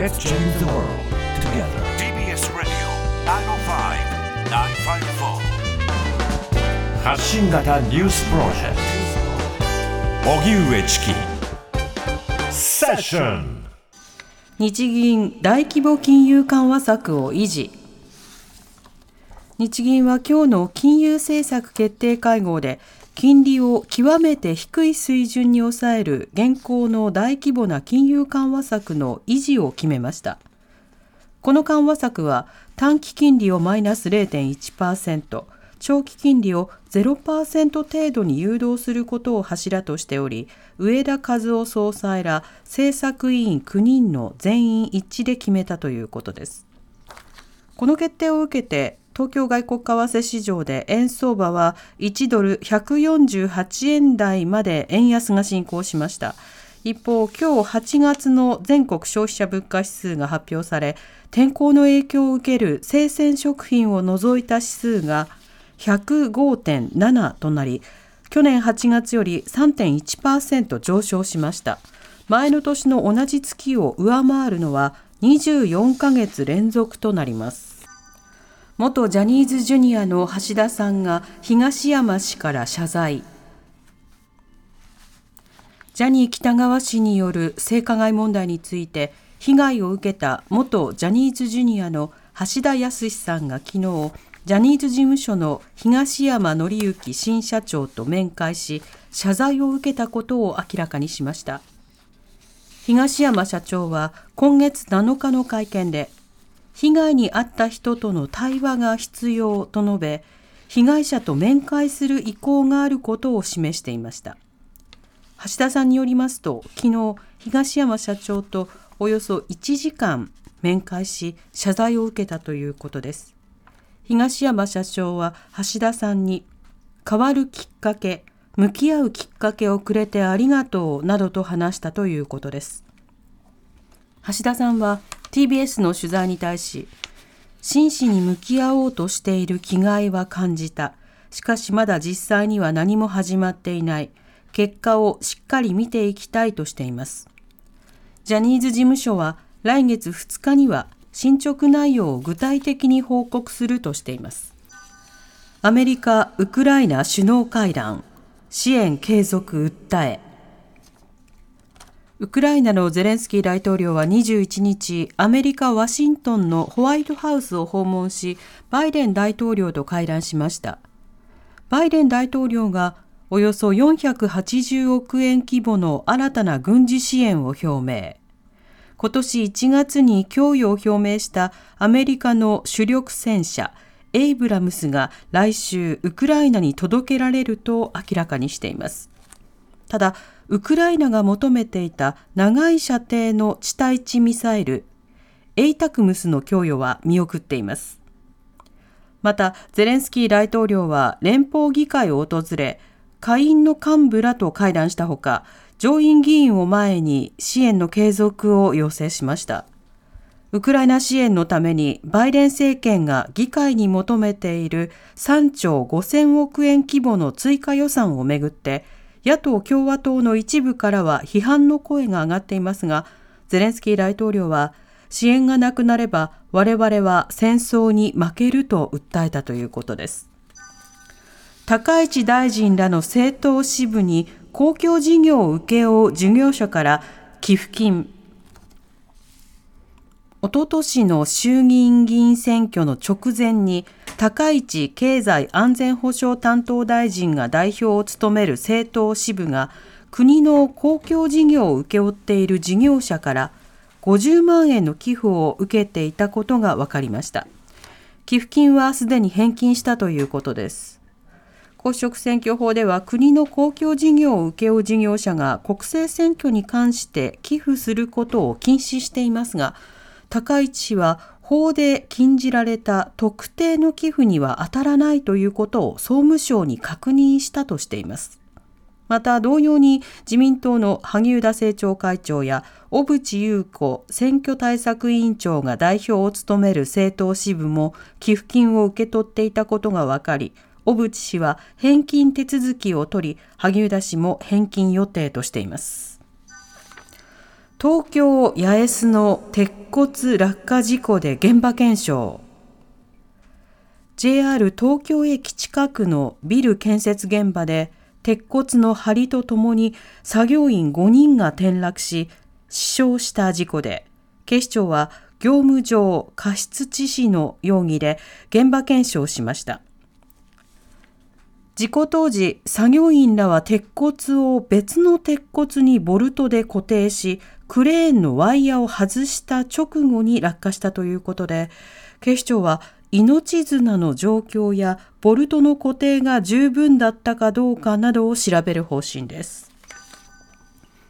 Let's change the world together. TBS Radio 905-954発信型ニュースプロジェクト荻上チキ。セッション日銀大規模金融緩和策を維持。日銀は今日の金融政策決定会合で金利を極めて低い水準に抑える現行の大規模な金融緩和策の維持を決めました。この緩和策は短期金利をマイナス0.1%長期金利を0%程度に誘導することを柱としており上田和夫総裁ら政策委員9人の全員一致で決めたということです。この決定を受けて東京外国為替市場で円相場は1ドル148円台まで円安が進行しました。一方今日8月の全国消費者物価指数が発表され天候の影響を受ける生鮮食品を除いた指数が105.7となり去年8月より3.1%上昇しました。前の年の同じ月を上回るのは24ヶ月連続となります。元ジャニーズジュニアの橋田さんが東山氏から謝罪。ジャニー喜多川氏による性加害問題について被害を受けた元ジャニーズジュニアの橋田康さんが昨日ジャニーズ事務所の東山紀之新社長と面会し謝罪を受けたことを明らかにしました。東山社長は今月7日の会見で被害に遭った人との対話が必要と述べ被害者と面会する意向があることを示していました。橋田さんによりますと昨日東山社長とおよそ1時間面会し謝罪を受けたということです。東山社長は橋田さんに変わるきっかけ向き合うきっかけをくれてありがとうなどと話したということです。橋田さんは TBS の取材に対し真摯に向き合おうとしている気概は感じた。しかしまだ実際には何も始まっていない。結果をしっかり見ていきたいとしています。ジャニーズ事務所は来月2日には進捗内容を具体的に報告するとしています。アメリカ・ウクライナ首脳会談。支援継続訴え。ウクライナのゼレンスキー大統領は21日、アメリカ・ワシントンのホワイトハウスを訪問し、バイデン大統領と会談しました。バイデン大統領がおよそ480億円規模の新たな軍事支援を表明。今年1月に供与を表明したアメリカの主力戦車、エイブラムスが来週ウクライナに届けられると明らかにしています。ただ、ウクライナが求めていた長い射程の地対地ミサイル、エイタクムスの供与は見送っています。また、ゼレンスキー大統領は連邦議会を訪れ、下院の幹部らと会談したほか、上院議員を前に支援の継続を要請しました。ウクライナ支援のためにバイデン政権が議会に求めている3兆5000億円規模の追加予算をめぐって、野党・共和党の一部からは批判の声が上がっていますが、ゼレンスキー大統領は、支援がなくなれば我々は戦争に負けると訴えたということです。高市大臣らの政党支部に公共事業を請け負う事業者から寄付金おととしの衆議院議員選挙の直前に高市経済安全保障担当大臣が代表を務める政党支部が国の公共事業を請け負っている事業者から50万円の寄付を受けていたことが分かりました。寄付金はすでに返金したということです。公職選挙法では国の公共事業を請け負う事業者が国政選挙に関して寄付することを禁止していますが高市氏は法で禁じられた特定の寄付には当たらないということを総務省に確認したとしています。また同様に自民党の萩生田政調会長や小渕優子選挙対策委員長が代表を務める政党支部も寄付金を受け取っていたことが分かり、小渕氏は返金手続きを取り、萩生田氏も返金予定としています。東京八重洲の鉄骨落下事故で現場検証。JR 東京駅近くのビル建設現場で鉄骨の梁とともに作業員5人が転落し死傷した事故で警視庁は業務上過失致死の容疑で現場検証しました。事故当時作業員らは鉄骨を別の鉄骨にボルトで固定しクレーンのワイヤーを外した直後に落下したということで警視庁は命綱の状況やボルトの固定が十分だったかどうかなどを調べる方針です。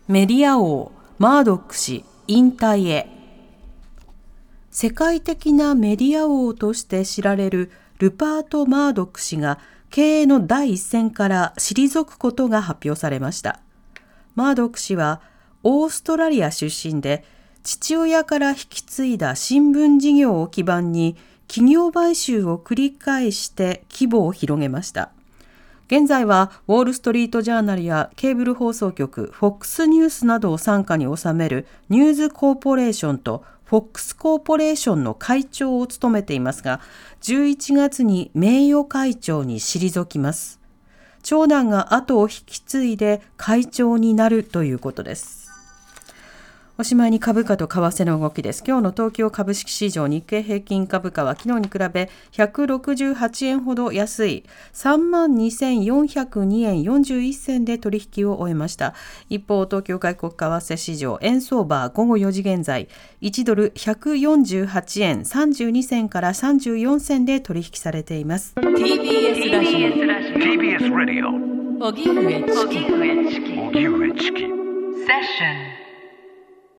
メディア王マードック氏引退へ世界的なメディア王として知られるルパート・マードック氏が経営の第一線から退くことが発表されました。マードック氏はオーストラリア出身で父親から引き継いだ新聞事業を基盤に企業買収を繰り返して規模を広げました。現在はウォール・ストリート・ジャーナルやケーブル放送局 FOX ニュースなどを傘下に収めるニューズ・コーポレーションと FOX コーポレーションの会長を務めていますが11月に名誉会長に退きます。長男が後を引き継いで会長になるということです。おしまいに株価と為替の動きです。今日の東京株式市場日経平均株価は昨日に比べ168円ほど安い32,402円41銭で取引を終えました。一方、東京外国為替市場円相場午後4時現在1ドル148円32銭から34銭で取引されています。TBS ラジオ。TBS ラジオ。荻上チキ荻上チキセッション